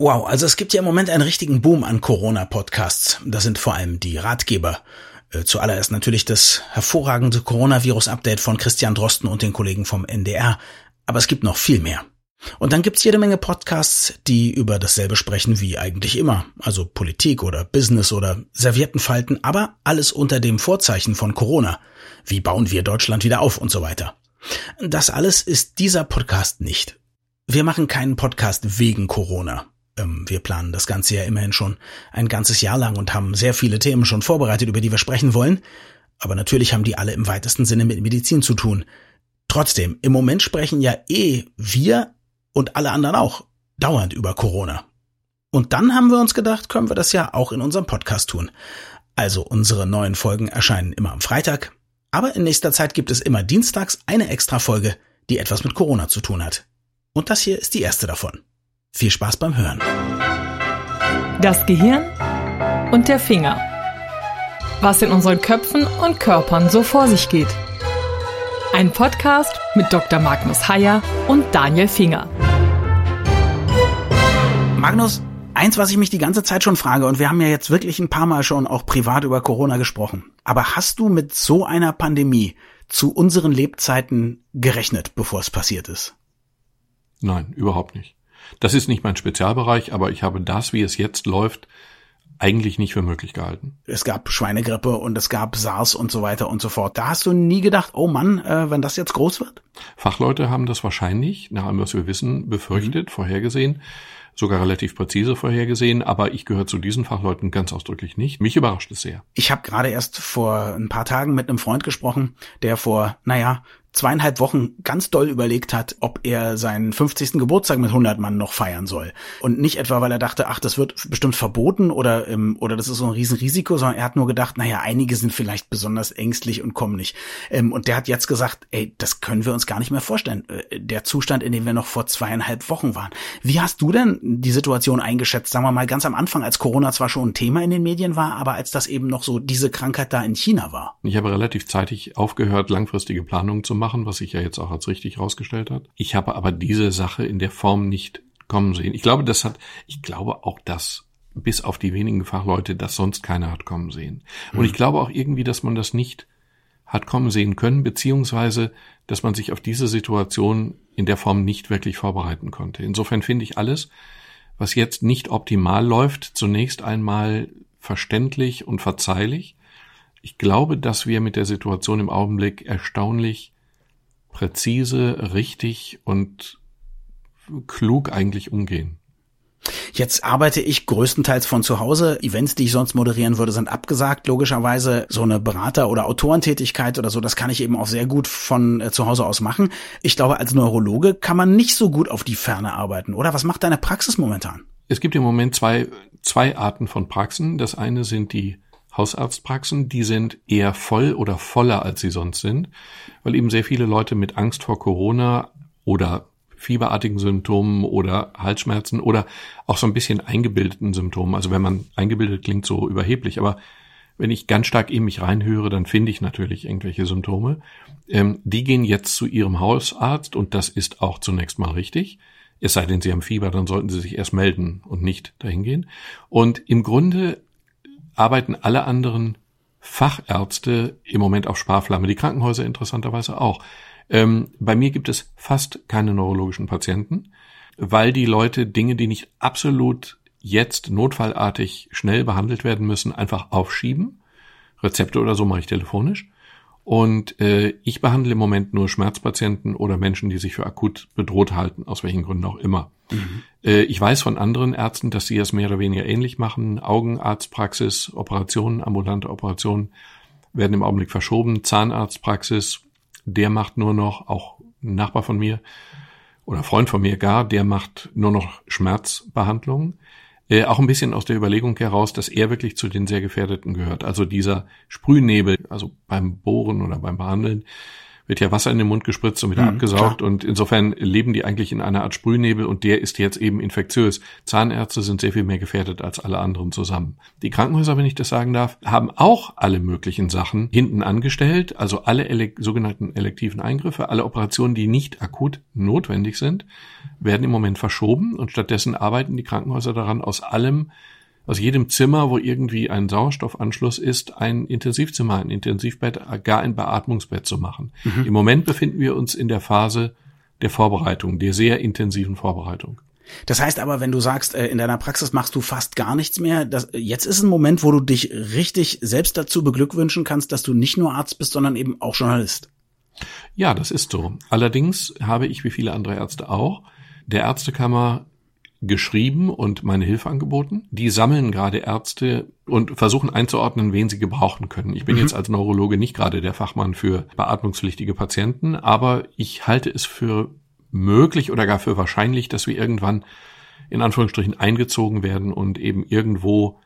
Wow, also es gibt ja im Moment einen richtigen Boom an Corona-Podcasts. Das sind vor allem die Ratgeber. Äh, zuallererst natürlich das hervorragende Coronavirus-Update von Christian Drosten und den Kollegen vom NDR. Aber es gibt noch viel mehr. Und dann gibt's jede Menge Podcasts, die über dasselbe sprechen wie eigentlich immer. Also Politik oder Business oder Serviettenfalten, aber alles unter dem Vorzeichen von Corona. Wie bauen wir Deutschland wieder auf und so weiter. Das alles ist dieser Podcast nicht. Wir machen keinen Podcast wegen Corona. Ähm, wir planen das Ganze ja immerhin schon ein ganzes Jahr lang und haben sehr viele Themen schon vorbereitet, über die wir sprechen wollen. Aber natürlich haben die alle im weitesten Sinne mit Medizin zu tun. Trotzdem, im Moment sprechen ja eh wir und alle anderen auch dauernd über Corona. Und dann haben wir uns gedacht, können wir das ja auch in unserem Podcast tun. Also unsere neuen Folgen erscheinen immer am Freitag, aber in nächster Zeit gibt es immer dienstags eine extra Folge, die etwas mit Corona zu tun hat. Und das hier ist die erste davon. Viel Spaß beim Hören. Das Gehirn und der Finger. Was in unseren Köpfen und Körpern so vor sich geht. Ein Podcast mit Dr. Magnus Heyer und Daniel Finger. Magnus, eins, was ich mich die ganze Zeit schon frage, und wir haben ja jetzt wirklich ein paar Mal schon auch privat über Corona gesprochen. Aber hast du mit so einer Pandemie zu unseren Lebzeiten gerechnet, bevor es passiert ist? Nein, überhaupt nicht. Das ist nicht mein Spezialbereich, aber ich habe das, wie es jetzt läuft, eigentlich nicht für möglich gehalten. Es gab Schweinegrippe und es gab SARS und so weiter und so fort. Da hast du nie gedacht, oh Mann, äh, wenn das jetzt groß wird? Fachleute haben das wahrscheinlich, nach allem, was wir wissen, befürchtet, mhm. vorhergesehen, sogar relativ präzise vorhergesehen, aber ich gehöre zu diesen Fachleuten ganz ausdrücklich nicht. Mich überrascht es sehr. Ich habe gerade erst vor ein paar Tagen mit einem Freund gesprochen, der vor, naja, zweieinhalb Wochen ganz doll überlegt hat, ob er seinen 50. Geburtstag mit 100 Mann noch feiern soll. Und nicht etwa, weil er dachte, ach, das wird bestimmt verboten oder, ähm, oder das ist so ein Riesenrisiko, sondern er hat nur gedacht, naja, einige sind vielleicht besonders ängstlich und kommen nicht. Ähm, und der hat jetzt gesagt, ey, das können wir uns gar nicht mehr vorstellen. Äh, der Zustand, in dem wir noch vor zweieinhalb Wochen waren. Wie hast du denn die Situation eingeschätzt, sagen wir mal ganz am Anfang, als Corona zwar schon ein Thema in den Medien war, aber als das eben noch so diese Krankheit da in China war? Ich habe relativ zeitig aufgehört, langfristige Planungen zu machen, was sich ja jetzt auch als richtig herausgestellt hat. Ich habe aber diese Sache in der Form nicht kommen sehen. Ich glaube, das hat, ich glaube auch das bis auf die wenigen Fachleute, das sonst keiner hat kommen sehen. Und ich hm. glaube auch irgendwie, dass man das nicht hat kommen sehen können, beziehungsweise, dass man sich auf diese Situation in der Form nicht wirklich vorbereiten konnte. Insofern finde ich alles, was jetzt nicht optimal läuft, zunächst einmal verständlich und verzeihlich. Ich glaube, dass wir mit der Situation im Augenblick erstaunlich präzise, richtig und klug eigentlich umgehen. Jetzt arbeite ich größtenteils von zu Hause. Events, die ich sonst moderieren würde, sind abgesagt. Logischerweise so eine Berater- oder Autorentätigkeit oder so, das kann ich eben auch sehr gut von äh, zu Hause aus machen. Ich glaube, als Neurologe kann man nicht so gut auf die Ferne arbeiten, oder? Was macht deine Praxis momentan? Es gibt im Moment zwei, zwei Arten von Praxen. Das eine sind die Hausarztpraxen, die sind eher voll oder voller, als sie sonst sind, weil eben sehr viele Leute mit Angst vor Corona oder fieberartigen Symptomen oder Halsschmerzen oder auch so ein bisschen eingebildeten Symptomen. Also wenn man eingebildet klingt so überheblich, aber wenn ich ganz stark in mich reinhöre, dann finde ich natürlich irgendwelche Symptome. Ähm, die gehen jetzt zu ihrem Hausarzt und das ist auch zunächst mal richtig. Es sei denn, sie haben Fieber, dann sollten sie sich erst melden und nicht dahin gehen. Und im Grunde arbeiten alle anderen Fachärzte im Moment auf Sparflamme, die Krankenhäuser interessanterweise auch. Ähm, bei mir gibt es fast keine neurologischen Patienten, weil die Leute Dinge, die nicht absolut jetzt notfallartig schnell behandelt werden müssen, einfach aufschieben. Rezepte oder so mache ich telefonisch. Und äh, ich behandle im Moment nur Schmerzpatienten oder Menschen, die sich für akut bedroht halten, aus welchen Gründen auch immer. Mhm. Äh, ich weiß von anderen Ärzten, dass sie es mehr oder weniger ähnlich machen. Augenarztpraxis, Operationen, ambulante Operationen werden im Augenblick verschoben. Zahnarztpraxis, der macht nur noch, auch ein Nachbar von mir oder Freund von mir gar, der macht nur noch Schmerzbehandlungen. Äh, auch ein bisschen aus der Überlegung heraus, dass er wirklich zu den sehr Gefährdeten gehört. Also dieser Sprühnebel, also beim Bohren oder beim Behandeln, wird ja Wasser in den Mund gespritzt und wieder mhm, abgesaugt. Klar. Und insofern leben die eigentlich in einer Art Sprühnebel und der ist jetzt eben infektiös. Zahnärzte sind sehr viel mehr gefährdet als alle anderen zusammen. Die Krankenhäuser, wenn ich das sagen darf, haben auch alle möglichen Sachen hinten angestellt, also alle ele sogenannten elektiven Eingriffe, alle Operationen, die nicht akut notwendig sind, werden im Moment verschoben und stattdessen arbeiten die Krankenhäuser daran, aus allem aus jedem Zimmer, wo irgendwie ein Sauerstoffanschluss ist, ein Intensivzimmer, ein Intensivbett, gar ein Beatmungsbett zu machen. Mhm. Im Moment befinden wir uns in der Phase der Vorbereitung, der sehr intensiven Vorbereitung. Das heißt aber, wenn du sagst, äh, in deiner Praxis machst du fast gar nichts mehr, das, jetzt ist ein Moment, wo du dich richtig selbst dazu beglückwünschen kannst, dass du nicht nur Arzt bist, sondern eben auch Journalist. Ja, das ist so. Allerdings habe ich, wie viele andere Ärzte auch, der Ärztekammer geschrieben und meine Hilfe angeboten. Die sammeln gerade Ärzte und versuchen einzuordnen, wen sie gebrauchen können. Ich bin mhm. jetzt als Neurologe nicht gerade der Fachmann für beatmungspflichtige Patienten, aber ich halte es für möglich oder gar für wahrscheinlich, dass wir irgendwann in Anführungsstrichen eingezogen werden und eben irgendwo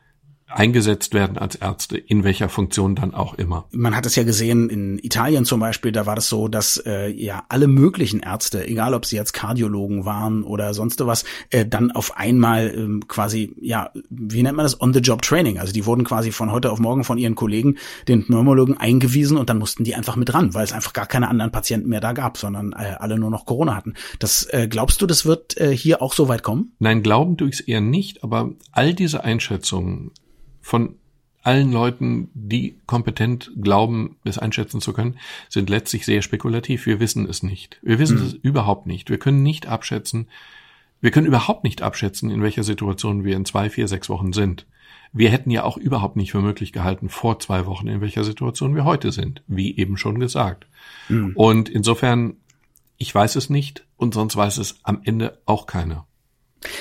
eingesetzt werden als Ärzte, in welcher Funktion dann auch immer. Man hat es ja gesehen in Italien zum Beispiel, da war das so, dass äh, ja alle möglichen Ärzte, egal ob sie jetzt Kardiologen waren oder sonst was, äh, dann auf einmal äh, quasi, ja, wie nennt man das, on-the-job-Training. Also die wurden quasi von heute auf morgen von ihren Kollegen, den Pneumologen, eingewiesen und dann mussten die einfach mit ran, weil es einfach gar keine anderen Patienten mehr da gab, sondern äh, alle nur noch Corona hatten. Das äh, glaubst du, das wird äh, hier auch so weit kommen? Nein, glauben es eher nicht, aber all diese Einschätzungen von allen Leuten, die kompetent glauben, es einschätzen zu können, sind letztlich sehr spekulativ. Wir wissen es nicht. Wir wissen mhm. es überhaupt nicht. Wir können nicht abschätzen, wir können überhaupt nicht abschätzen, in welcher Situation wir in zwei, vier, sechs Wochen sind. Wir hätten ja auch überhaupt nicht für möglich gehalten, vor zwei Wochen, in welcher Situation wir heute sind, wie eben schon gesagt. Mhm. Und insofern, ich weiß es nicht und sonst weiß es am Ende auch keiner.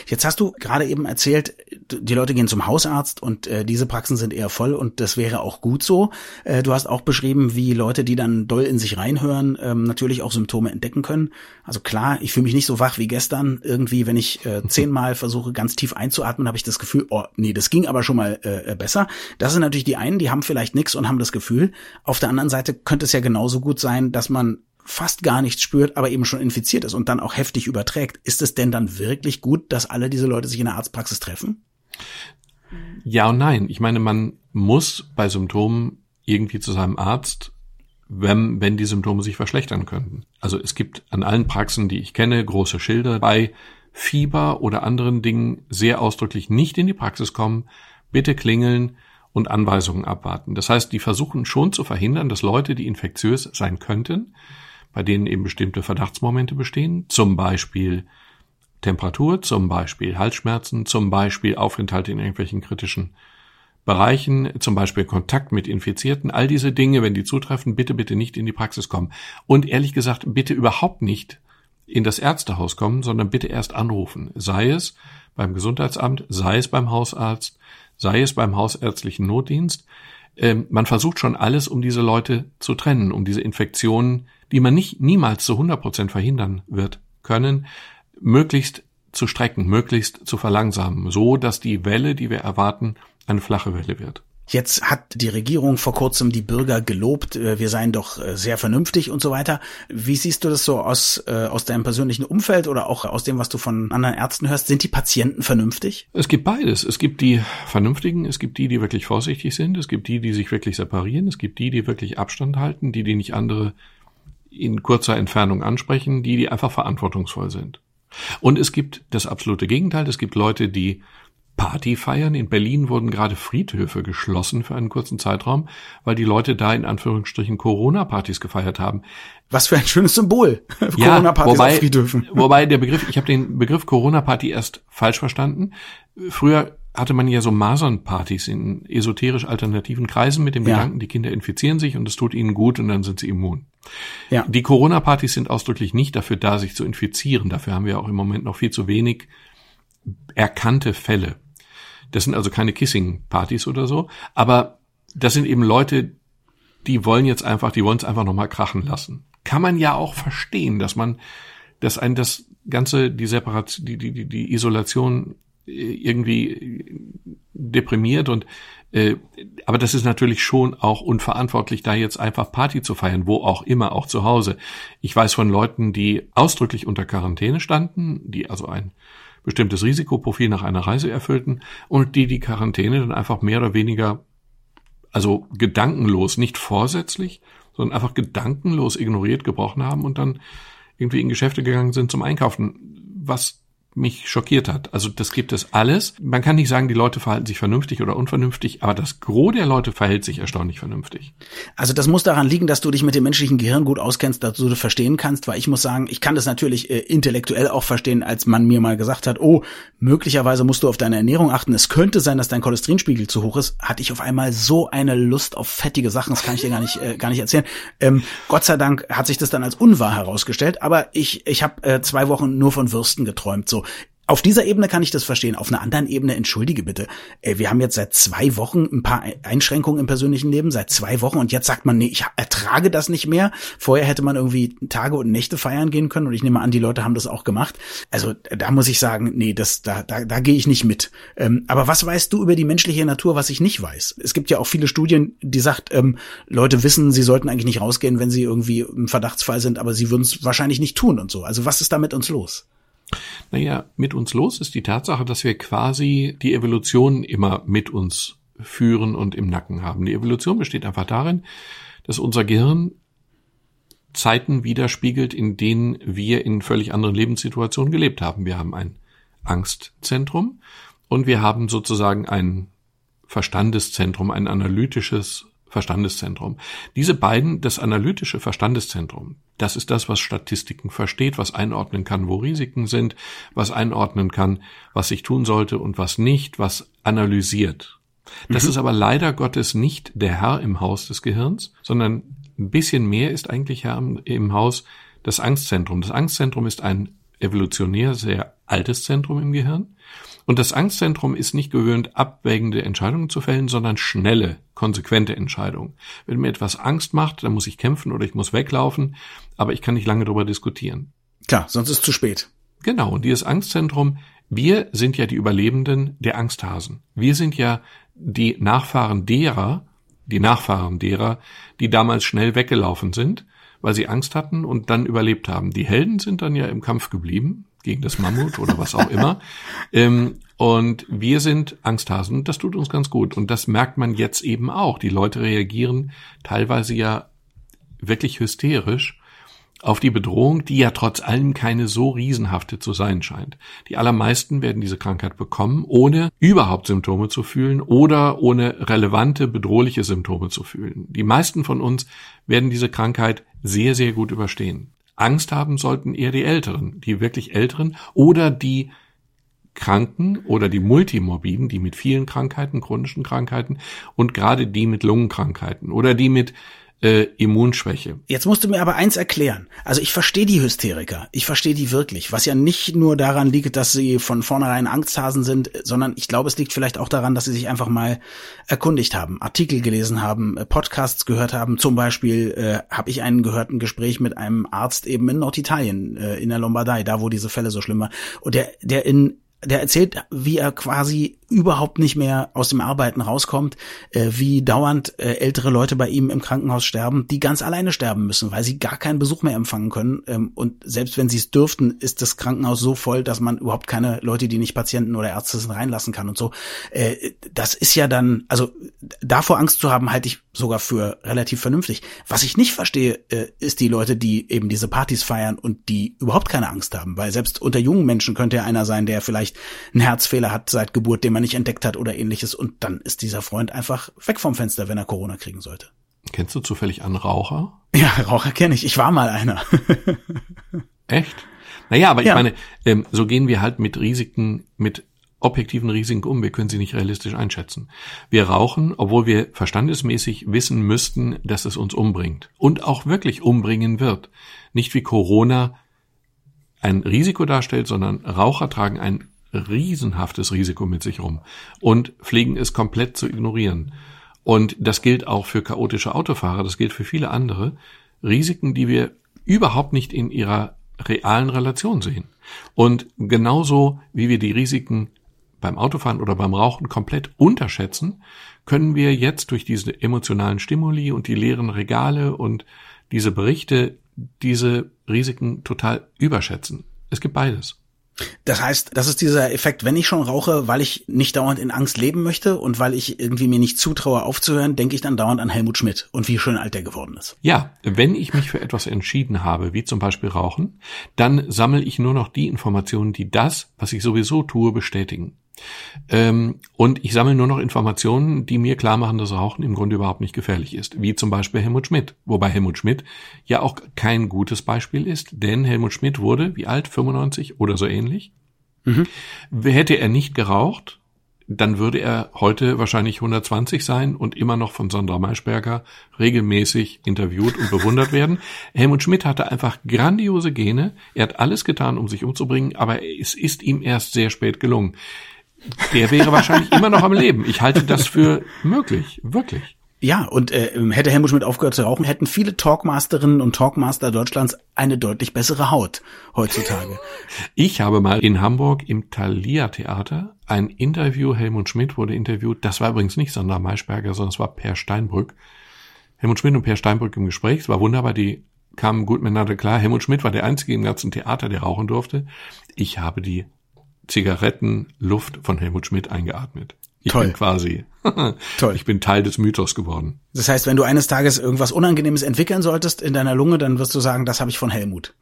Jetzt hast du gerade eben erzählt, die Leute gehen zum Hausarzt und äh, diese Praxen sind eher voll und das wäre auch gut so. Äh, du hast auch beschrieben, wie Leute, die dann doll in sich reinhören, ähm, natürlich auch Symptome entdecken können. Also klar, ich fühle mich nicht so wach wie gestern. Irgendwie, wenn ich äh, zehnmal versuche, ganz tief einzuatmen, habe ich das Gefühl, oh nee, das ging aber schon mal äh, besser. Das sind natürlich die einen, die haben vielleicht nichts und haben das Gefühl. Auf der anderen Seite könnte es ja genauso gut sein, dass man fast gar nichts spürt, aber eben schon infiziert ist und dann auch heftig überträgt, ist es denn dann wirklich gut, dass alle diese Leute sich in der Arztpraxis treffen? Ja und nein. Ich meine, man muss bei Symptomen irgendwie zu seinem Arzt, wenn, wenn die Symptome sich verschlechtern könnten. Also es gibt an allen Praxen, die ich kenne, große Schilder bei Fieber oder anderen Dingen sehr ausdrücklich nicht in die Praxis kommen, bitte klingeln und Anweisungen abwarten. Das heißt, die versuchen schon zu verhindern, dass Leute, die infektiös sein könnten, bei denen eben bestimmte Verdachtsmomente bestehen, zum Beispiel Temperatur, zum Beispiel Halsschmerzen, zum Beispiel Aufenthalt in irgendwelchen kritischen Bereichen, zum Beispiel Kontakt mit Infizierten, all diese Dinge, wenn die zutreffen, bitte, bitte nicht in die Praxis kommen. Und ehrlich gesagt, bitte überhaupt nicht in das Ärztehaus kommen, sondern bitte erst anrufen. Sei es beim Gesundheitsamt, sei es beim Hausarzt, sei es beim hausärztlichen Notdienst. Ähm, man versucht schon alles, um diese Leute zu trennen, um diese Infektionen die man nicht niemals zu 100 Prozent verhindern wird können, möglichst zu strecken, möglichst zu verlangsamen, so dass die Welle, die wir erwarten, eine flache Welle wird. Jetzt hat die Regierung vor kurzem die Bürger gelobt, äh, wir seien doch äh, sehr vernünftig und so weiter. Wie siehst du das so aus, äh, aus deinem persönlichen Umfeld oder auch aus dem, was du von anderen Ärzten hörst? Sind die Patienten vernünftig? Es gibt beides. Es gibt die Vernünftigen, es gibt die, die wirklich vorsichtig sind, es gibt die, die sich wirklich separieren, es gibt die, die wirklich Abstand halten, die, die nicht andere in kurzer Entfernung ansprechen, die, die einfach verantwortungsvoll sind. Und es gibt das absolute Gegenteil. Es gibt Leute, die Party feiern. In Berlin wurden gerade Friedhöfe geschlossen für einen kurzen Zeitraum, weil die Leute da in Anführungsstrichen Corona-Partys gefeiert haben. Was für ein schönes Symbol. Ja, Corona-Partys wobei, auf Friedhöfen. Wobei der Begriff, ich habe den Begriff Corona-Party erst falsch verstanden. Früher hatte man ja so Masernpartys in esoterisch alternativen Kreisen mit dem ja. Gedanken, die Kinder infizieren sich und es tut ihnen gut und dann sind sie immun. Ja. Die Corona-Partys sind ausdrücklich nicht dafür da, sich zu infizieren. Dafür haben wir auch im Moment noch viel zu wenig erkannte Fälle. Das sind also keine Kissing-Partys oder so, aber das sind eben Leute, die wollen jetzt einfach, die wollen es einfach nochmal krachen lassen. Kann man ja auch verstehen, dass man, dass ein das ganze, die Separation, die, die, die Isolation irgendwie deprimiert und äh, aber das ist natürlich schon auch unverantwortlich, da jetzt einfach Party zu feiern, wo auch immer, auch zu Hause. Ich weiß von Leuten, die ausdrücklich unter Quarantäne standen, die also ein bestimmtes Risikoprofil nach einer Reise erfüllten und die die Quarantäne dann einfach mehr oder weniger, also gedankenlos, nicht vorsätzlich, sondern einfach gedankenlos ignoriert, gebrochen haben und dann irgendwie in Geschäfte gegangen sind zum Einkaufen, was mich schockiert hat. Also das gibt es alles. Man kann nicht sagen, die Leute verhalten sich vernünftig oder unvernünftig, aber das Gros der Leute verhält sich erstaunlich vernünftig. Also das muss daran liegen, dass du dich mit dem menschlichen Gehirn gut auskennst, dass du das verstehen kannst, weil ich muss sagen, ich kann das natürlich äh, intellektuell auch verstehen, als man mir mal gesagt hat, oh, möglicherweise musst du auf deine Ernährung achten. Es könnte sein, dass dein Cholesterinspiegel zu hoch ist. Hatte ich auf einmal so eine Lust auf fettige Sachen, das kann ich dir gar nicht, äh, gar nicht erzählen. Ähm, Gott sei Dank hat sich das dann als unwahr herausgestellt, aber ich, ich habe äh, zwei Wochen nur von Würsten geträumt. So, auf dieser Ebene kann ich das verstehen. Auf einer anderen Ebene, entschuldige bitte, äh, wir haben jetzt seit zwei Wochen ein paar Einschränkungen im persönlichen Leben, seit zwei Wochen und jetzt sagt man, nee, ich ertrage das nicht mehr. Vorher hätte man irgendwie Tage und Nächte feiern gehen können und ich nehme an, die Leute haben das auch gemacht. Also da muss ich sagen, nee, das, da, da, da gehe ich nicht mit. Ähm, aber was weißt du über die menschliche Natur, was ich nicht weiß? Es gibt ja auch viele Studien, die sagt, ähm, Leute wissen, sie sollten eigentlich nicht rausgehen, wenn sie irgendwie im Verdachtsfall sind, aber sie würden es wahrscheinlich nicht tun und so. Also was ist da mit uns los? Naja, mit uns los ist die Tatsache, dass wir quasi die Evolution immer mit uns führen und im Nacken haben. Die Evolution besteht einfach darin, dass unser Gehirn Zeiten widerspiegelt, in denen wir in völlig anderen Lebenssituationen gelebt haben. Wir haben ein Angstzentrum und wir haben sozusagen ein Verstandeszentrum, ein analytisches Verstandeszentrum. Diese beiden, das analytische Verstandeszentrum, das ist das, was Statistiken versteht, was einordnen kann, wo Risiken sind, was einordnen kann, was ich tun sollte und was nicht, was analysiert. Das mhm. ist aber leider Gottes nicht der Herr im Haus des Gehirns, sondern ein bisschen mehr ist eigentlich Herr im Haus das Angstzentrum. Das Angstzentrum ist ein evolutionär sehr altes Zentrum im Gehirn. Und das Angstzentrum ist nicht gewöhnt, abwägende Entscheidungen zu fällen, sondern schnelle, konsequente Entscheidungen. Wenn mir etwas Angst macht, dann muss ich kämpfen oder ich muss weglaufen, aber ich kann nicht lange darüber diskutieren. Klar, sonst ist es zu spät. Genau, und dieses Angstzentrum, wir sind ja die Überlebenden der Angsthasen. Wir sind ja die Nachfahren derer, die Nachfahren derer, die damals schnell weggelaufen sind, weil sie Angst hatten und dann überlebt haben. Die Helden sind dann ja im Kampf geblieben, gegen das Mammut oder was auch immer. Ähm, und wir sind Angsthasen das tut uns ganz gut. Und das merkt man jetzt eben auch. Die Leute reagieren teilweise ja wirklich hysterisch auf die Bedrohung, die ja trotz allem keine so riesenhafte zu sein scheint. Die allermeisten werden diese Krankheit bekommen, ohne überhaupt Symptome zu fühlen oder ohne relevante, bedrohliche Symptome zu fühlen. Die meisten von uns werden diese Krankheit sehr, sehr gut überstehen. Angst haben sollten eher die Älteren, die wirklich Älteren oder die Kranken oder die Multimorbiden, die mit vielen Krankheiten, chronischen Krankheiten und gerade die mit Lungenkrankheiten oder die mit äh, Immunschwäche. Jetzt musst du mir aber eins erklären. Also ich verstehe die Hysteriker. Ich verstehe die wirklich. Was ja nicht nur daran liegt, dass sie von vornherein Angsthasen sind, sondern ich glaube, es liegt vielleicht auch daran, dass sie sich einfach mal erkundigt haben, Artikel gelesen haben, äh, Podcasts gehört haben. Zum Beispiel äh, habe ich einen gehört, ein Gespräch mit einem Arzt eben in Norditalien, äh, in der Lombardei, da wo diese Fälle so schlimm waren. Und der, der in der erzählt, wie er quasi überhaupt nicht mehr aus dem Arbeiten rauskommt, äh, wie dauernd äh, ältere Leute bei ihm im Krankenhaus sterben, die ganz alleine sterben müssen, weil sie gar keinen Besuch mehr empfangen können. Ähm, und selbst wenn sie es dürften, ist das Krankenhaus so voll, dass man überhaupt keine Leute, die nicht Patienten oder Ärzte sind, reinlassen kann und so. Äh, das ist ja dann, also davor Angst zu haben, halte ich sogar für relativ vernünftig. Was ich nicht verstehe, äh, ist die Leute, die eben diese Partys feiern und die überhaupt keine Angst haben, weil selbst unter jungen Menschen könnte ja einer sein, der vielleicht einen Herzfehler hat seit Geburt, den man nicht entdeckt hat oder ähnliches und dann ist dieser Freund einfach weg vom Fenster, wenn er Corona kriegen sollte. Kennst du zufällig einen Raucher? Ja, Raucher kenne ich. Ich war mal einer. Echt? Naja, aber ich ja. meine, ähm, so gehen wir halt mit Risiken, mit objektiven Risiken um. Wir können sie nicht realistisch einschätzen. Wir rauchen, obwohl wir verstandesmäßig wissen müssten, dass es uns umbringt. Und auch wirklich umbringen wird. Nicht wie Corona ein Risiko darstellt, sondern Raucher tragen ein riesenhaftes Risiko mit sich rum und pflegen es komplett zu ignorieren. Und das gilt auch für chaotische Autofahrer, das gilt für viele andere Risiken, die wir überhaupt nicht in ihrer realen Relation sehen. Und genauso wie wir die Risiken beim Autofahren oder beim Rauchen komplett unterschätzen, können wir jetzt durch diese emotionalen Stimuli und die leeren Regale und diese Berichte diese Risiken total überschätzen. Es gibt beides. Das heißt, das ist dieser Effekt, wenn ich schon rauche, weil ich nicht dauernd in Angst leben möchte und weil ich irgendwie mir nicht zutraue aufzuhören, denke ich dann dauernd an Helmut Schmidt und wie schön alt er geworden ist. Ja, wenn ich mich für etwas entschieden habe, wie zum Beispiel Rauchen, dann sammle ich nur noch die Informationen, die das, was ich sowieso tue, bestätigen. Ähm, und ich sammle nur noch Informationen, die mir klar machen, dass Rauchen im Grunde überhaupt nicht gefährlich ist. Wie zum Beispiel Helmut Schmidt. Wobei Helmut Schmidt ja auch kein gutes Beispiel ist, denn Helmut Schmidt wurde, wie alt, 95 oder so ähnlich. Mhm. Hätte er nicht geraucht, dann würde er heute wahrscheinlich 120 sein und immer noch von Sandra Maischberger regelmäßig interviewt und bewundert werden. Helmut Schmidt hatte einfach grandiose Gene. Er hat alles getan, um sich umzubringen, aber es ist ihm erst sehr spät gelungen der wäre wahrscheinlich immer noch am Leben. Ich halte das für möglich, wirklich. Ja, und äh, hätte Helmut Schmidt aufgehört zu rauchen, hätten viele Talkmasterinnen und Talkmaster Deutschlands eine deutlich bessere Haut heutzutage. Ich habe mal in Hamburg im Thalia Theater ein Interview, Helmut Schmidt wurde interviewt, das war übrigens nicht Sandra Maischberger, sondern es war Per Steinbrück. Helmut Schmidt und Per Steinbrück im Gespräch, es war wunderbar, die kamen gut miteinander klar. Helmut Schmidt war der Einzige im ganzen Theater, der rauchen durfte. Ich habe die Zigarettenluft von Helmut Schmidt eingeatmet. Ich Toll. bin quasi, Toll. ich bin Teil des Mythos geworden. Das heißt, wenn du eines Tages irgendwas Unangenehmes entwickeln solltest in deiner Lunge, dann wirst du sagen, das habe ich von Helmut.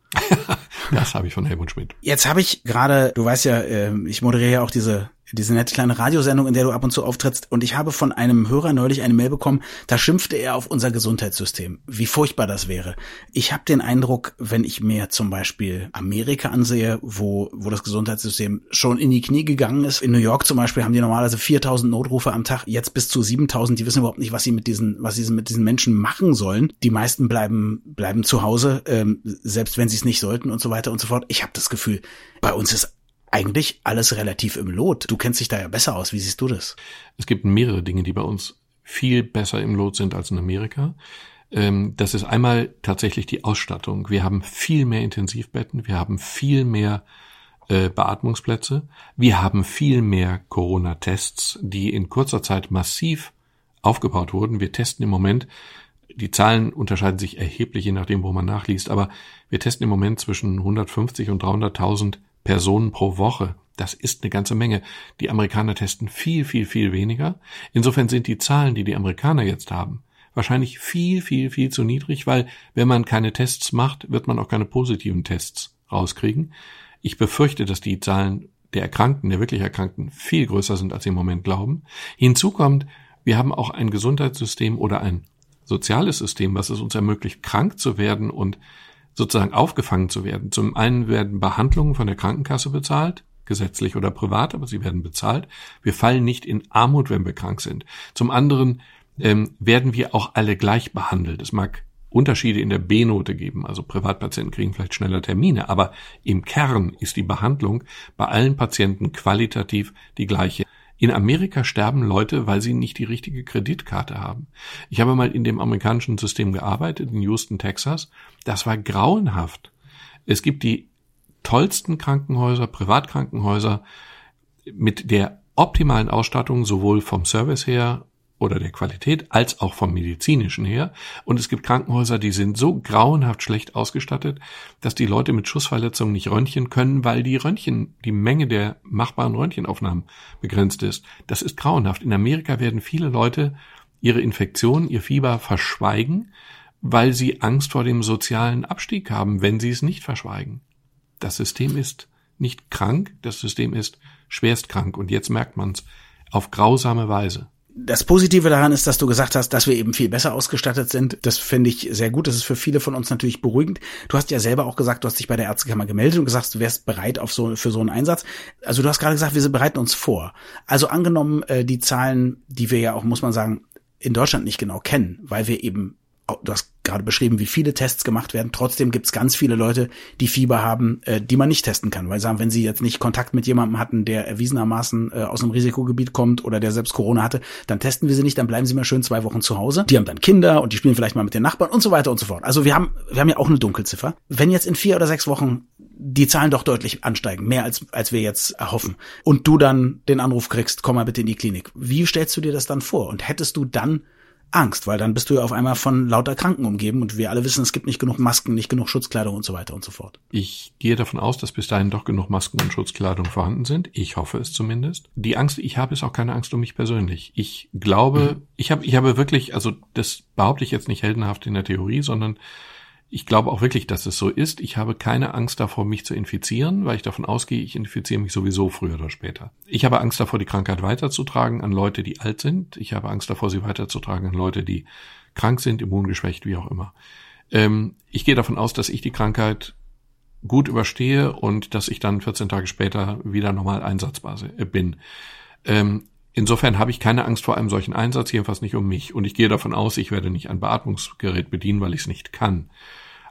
das habe ich von Helmut Schmidt. Jetzt habe ich gerade, du weißt ja, ähm, ich moderiere ja auch diese diese nette kleine Radiosendung, in der du ab und zu auftrittst. Und ich habe von einem Hörer neulich eine Mail bekommen, da schimpfte er auf unser Gesundheitssystem. Wie furchtbar das wäre. Ich habe den Eindruck, wenn ich mir zum Beispiel Amerika ansehe, wo, wo das Gesundheitssystem schon in die Knie gegangen ist. In New York zum Beispiel haben die normalerweise 4000 Notrufe am Tag, jetzt bis zu 7000. Die wissen überhaupt nicht, was sie mit diesen, was sie mit diesen Menschen machen sollen. Die meisten bleiben, bleiben zu Hause, ähm, selbst wenn sie es nicht sollten und so weiter und so fort. Ich habe das Gefühl, bei uns ist eigentlich alles relativ im Lot. Du kennst dich da ja besser aus. Wie siehst du das? Es gibt mehrere Dinge, die bei uns viel besser im Lot sind als in Amerika. Ähm, das ist einmal tatsächlich die Ausstattung. Wir haben viel mehr Intensivbetten, wir haben viel mehr äh, Beatmungsplätze, wir haben viel mehr Corona-Tests, die in kurzer Zeit massiv aufgebaut wurden. Wir testen im Moment die Zahlen unterscheiden sich erheblich, je nachdem, wo man nachliest, aber wir testen im Moment zwischen 150 und 300.000 Personen pro Woche. Das ist eine ganze Menge. Die Amerikaner testen viel, viel, viel weniger. Insofern sind die Zahlen, die die Amerikaner jetzt haben, wahrscheinlich viel, viel, viel zu niedrig, weil wenn man keine Tests macht, wird man auch keine positiven Tests rauskriegen. Ich befürchte, dass die Zahlen der Erkrankten, der wirklich Erkrankten, viel größer sind, als sie im Moment glauben. Hinzu kommt, wir haben auch ein Gesundheitssystem oder ein soziales System, was es uns ermöglicht, krank zu werden und sozusagen aufgefangen zu werden. Zum einen werden Behandlungen von der Krankenkasse bezahlt, gesetzlich oder privat, aber sie werden bezahlt. Wir fallen nicht in Armut, wenn wir krank sind. Zum anderen ähm, werden wir auch alle gleich behandelt. Es mag Unterschiede in der B-Note geben, also Privatpatienten kriegen vielleicht schneller Termine, aber im Kern ist die Behandlung bei allen Patienten qualitativ die gleiche. In Amerika sterben Leute, weil sie nicht die richtige Kreditkarte haben. Ich habe mal in dem amerikanischen System gearbeitet, in Houston, Texas. Das war grauenhaft. Es gibt die tollsten Krankenhäuser, Privatkrankenhäuser mit der optimalen Ausstattung, sowohl vom Service her oder der Qualität als auch vom medizinischen her. Und es gibt Krankenhäuser, die sind so grauenhaft schlecht ausgestattet, dass die Leute mit Schussverletzungen nicht röntgen können, weil die Röntgen, die Menge der machbaren Röntgenaufnahmen begrenzt ist. Das ist grauenhaft. In Amerika werden viele Leute ihre Infektion, ihr Fieber verschweigen, weil sie Angst vor dem sozialen Abstieg haben, wenn sie es nicht verschweigen. Das System ist nicht krank, das System ist schwerst krank und jetzt merkt man es auf grausame Weise das Positive daran ist, dass du gesagt hast, dass wir eben viel besser ausgestattet sind. Das finde ich sehr gut. Das ist für viele von uns natürlich beruhigend. Du hast ja selber auch gesagt, du hast dich bei der Ärztekammer gemeldet und gesagt, du wärst bereit auf so, für so einen Einsatz. Also du hast gerade gesagt, wir bereiten uns vor. Also angenommen, äh, die Zahlen, die wir ja auch, muss man sagen, in Deutschland nicht genau kennen, weil wir eben du hast gerade beschrieben, wie viele Tests gemacht werden. Trotzdem gibt es ganz viele Leute, die Fieber haben, äh, die man nicht testen kann, weil sie sagen, wenn sie jetzt nicht Kontakt mit jemandem hatten, der erwiesenermaßen äh, aus einem Risikogebiet kommt oder der selbst Corona hatte, dann testen wir sie nicht, dann bleiben sie mal schön zwei Wochen zu Hause. Die haben dann Kinder und die spielen vielleicht mal mit den Nachbarn und so weiter und so fort. Also wir haben, wir haben ja auch eine Dunkelziffer. Wenn jetzt in vier oder sechs Wochen die Zahlen doch deutlich ansteigen, mehr als, als wir jetzt erhoffen. Und du dann den Anruf kriegst, komm mal bitte in die Klinik. Wie stellst du dir das dann vor? Und hättest du dann Angst, weil dann bist du ja auf einmal von lauter Kranken umgeben und wir alle wissen, es gibt nicht genug Masken, nicht genug Schutzkleidung und so weiter und so fort. Ich gehe davon aus, dass bis dahin doch genug Masken und Schutzkleidung vorhanden sind. Ich hoffe es zumindest. Die Angst, die ich habe, ist auch keine Angst um mich persönlich. Ich glaube, mhm. ich habe, ich habe wirklich, also das behaupte ich jetzt nicht heldenhaft in der Theorie, sondern ich glaube auch wirklich, dass es so ist. Ich habe keine Angst davor, mich zu infizieren, weil ich davon ausgehe, ich infiziere mich sowieso früher oder später. Ich habe Angst davor, die Krankheit weiterzutragen an Leute, die alt sind. Ich habe Angst davor, sie weiterzutragen an Leute, die krank sind, immungeschwächt, wie auch immer. Ähm, ich gehe davon aus, dass ich die Krankheit gut überstehe und dass ich dann 14 Tage später wieder normal einsatzbar bin. Ähm, Insofern habe ich keine Angst vor einem solchen Einsatz, jedenfalls nicht um mich. Und ich gehe davon aus, ich werde nicht ein Beatmungsgerät bedienen, weil ich es nicht kann.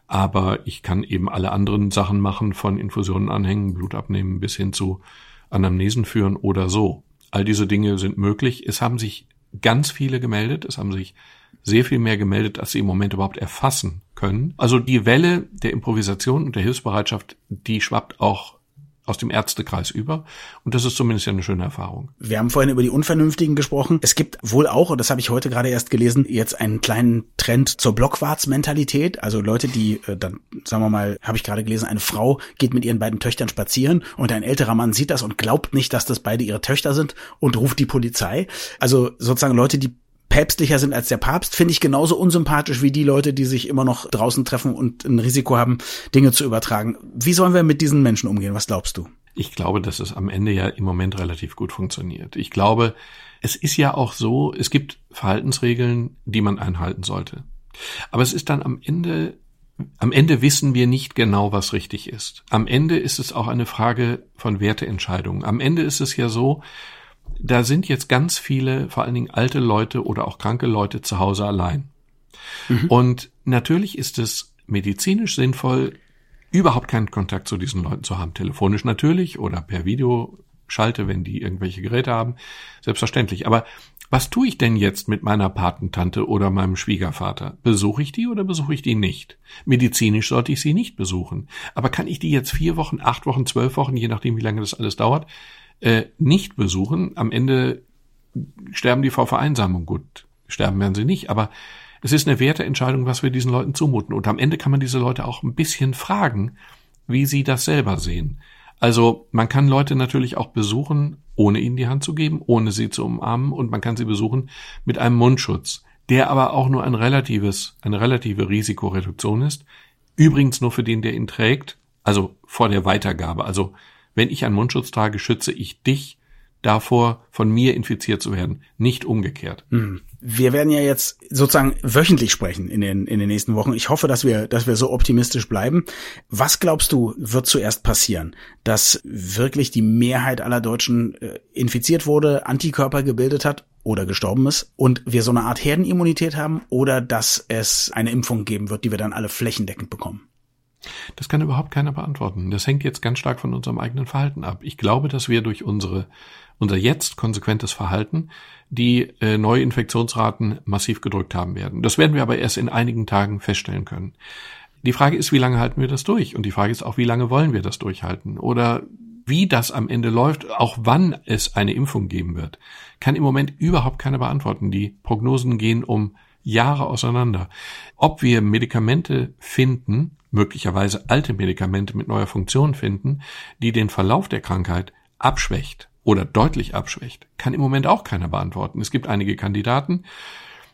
Aber ich kann eben alle anderen Sachen machen, von Infusionen anhängen, Blut abnehmen bis hin zu Anamnesen führen oder so. All diese Dinge sind möglich. Es haben sich ganz viele gemeldet. Es haben sich sehr viel mehr gemeldet, als sie im Moment überhaupt erfassen können. Also die Welle der Improvisation und der Hilfsbereitschaft, die schwappt auch aus dem Ärztekreis über. Und das ist zumindest ja eine schöne Erfahrung. Wir haben vorhin über die Unvernünftigen gesprochen. Es gibt wohl auch, und das habe ich heute gerade erst gelesen, jetzt einen kleinen Trend zur Blockwarts-Mentalität. Also Leute, die äh, dann, sagen wir mal, habe ich gerade gelesen, eine Frau geht mit ihren beiden Töchtern spazieren und ein älterer Mann sieht das und glaubt nicht, dass das beide ihre Töchter sind und ruft die Polizei. Also sozusagen Leute, die päpstlicher sind als der Papst, finde ich genauso unsympathisch wie die Leute, die sich immer noch draußen treffen und ein Risiko haben, Dinge zu übertragen. Wie sollen wir mit diesen Menschen umgehen? Was glaubst du? Ich glaube, dass es am Ende ja im Moment relativ gut funktioniert. Ich glaube, es ist ja auch so, es gibt Verhaltensregeln, die man einhalten sollte. Aber es ist dann am Ende, am Ende wissen wir nicht genau, was richtig ist. Am Ende ist es auch eine Frage von Werteentscheidungen. Am Ende ist es ja so, da sind jetzt ganz viele, vor allen Dingen alte Leute oder auch kranke Leute zu Hause allein. Mhm. Und natürlich ist es medizinisch sinnvoll, überhaupt keinen Kontakt zu diesen Leuten zu haben. Telefonisch natürlich oder per Videoschalte, wenn die irgendwelche Geräte haben. Selbstverständlich. Aber was tue ich denn jetzt mit meiner Patentante oder meinem Schwiegervater? Besuche ich die oder besuche ich die nicht? Medizinisch sollte ich sie nicht besuchen. Aber kann ich die jetzt vier Wochen, acht Wochen, zwölf Wochen, je nachdem, wie lange das alles dauert, äh, nicht besuchen. Am Ende sterben die vor Vereinsamung. Gut, sterben werden sie nicht, aber es ist eine Werteentscheidung, was wir diesen Leuten zumuten. Und am Ende kann man diese Leute auch ein bisschen fragen, wie sie das selber sehen. Also man kann Leute natürlich auch besuchen, ohne ihnen die Hand zu geben, ohne sie zu umarmen und man kann sie besuchen mit einem Mundschutz, der aber auch nur ein relatives, eine relative Risikoreduktion ist. Übrigens nur für den, der ihn trägt, also vor der Weitergabe. Also wenn ich einen Mundschutz trage, schütze ich dich davor, von mir infiziert zu werden, nicht umgekehrt. Hm. Wir werden ja jetzt sozusagen wöchentlich sprechen in den, in den nächsten Wochen. Ich hoffe, dass wir, dass wir so optimistisch bleiben. Was glaubst du, wird zuerst passieren? Dass wirklich die Mehrheit aller Deutschen äh, infiziert wurde, Antikörper gebildet hat oder gestorben ist und wir so eine Art Herdenimmunität haben oder dass es eine Impfung geben wird, die wir dann alle flächendeckend bekommen? Das kann überhaupt keiner beantworten. Das hängt jetzt ganz stark von unserem eigenen Verhalten ab. Ich glaube, dass wir durch unsere, unser jetzt konsequentes Verhalten die äh, neue Infektionsraten massiv gedrückt haben werden. Das werden wir aber erst in einigen Tagen feststellen können. Die Frage ist, wie lange halten wir das durch? Und die Frage ist auch, wie lange wollen wir das durchhalten? Oder wie das am Ende läuft, auch wann es eine Impfung geben wird, kann im Moment überhaupt keiner beantworten. Die Prognosen gehen um Jahre auseinander. Ob wir Medikamente finden, möglicherweise alte Medikamente mit neuer Funktion finden, die den Verlauf der Krankheit abschwächt oder deutlich abschwächt, kann im Moment auch keiner beantworten. Es gibt einige Kandidaten.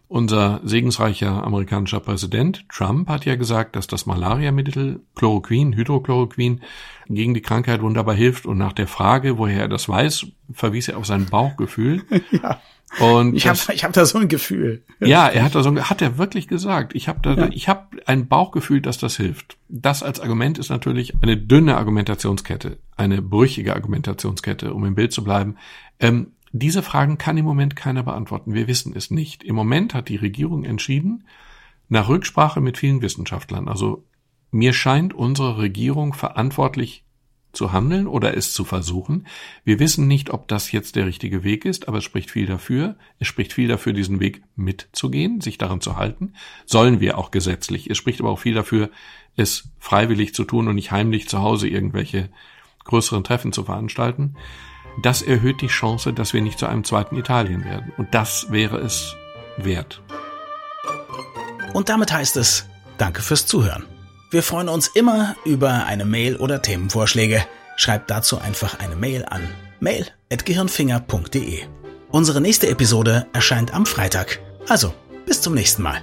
Unser segensreicher amerikanischer Präsident Trump hat ja gesagt, dass das Malariamittel Chloroquin, Hydrochloroquin gegen die Krankheit wunderbar hilft. Und nach der Frage, woher er das weiß, verwies er auf sein Bauchgefühl. Ja. Und ich habe ich hab da so ein Gefühl. Ja, er hat da so ein, hat er wirklich gesagt. Ich habe da, ja. ich habe ein Bauchgefühl, dass das hilft. Das als Argument ist natürlich eine dünne Argumentationskette, eine brüchige Argumentationskette, um im Bild zu bleiben. Ähm, diese Fragen kann im Moment keiner beantworten. Wir wissen es nicht. Im Moment hat die Regierung entschieden, nach Rücksprache mit vielen Wissenschaftlern. Also mir scheint unsere Regierung verantwortlich zu handeln oder es zu versuchen. Wir wissen nicht, ob das jetzt der richtige Weg ist, aber es spricht viel dafür. Es spricht viel dafür, diesen Weg mitzugehen, sich daran zu halten. Sollen wir auch gesetzlich. Es spricht aber auch viel dafür, es freiwillig zu tun und nicht heimlich zu Hause irgendwelche größeren Treffen zu veranstalten. Das erhöht die Chance, dass wir nicht zu einem zweiten Italien werden. Und das wäre es wert. Und damit heißt es, danke fürs Zuhören. Wir freuen uns immer über eine Mail oder Themenvorschläge. Schreibt dazu einfach eine Mail an mail.gehirnfinger.de. Unsere nächste Episode erscheint am Freitag. Also, bis zum nächsten Mal.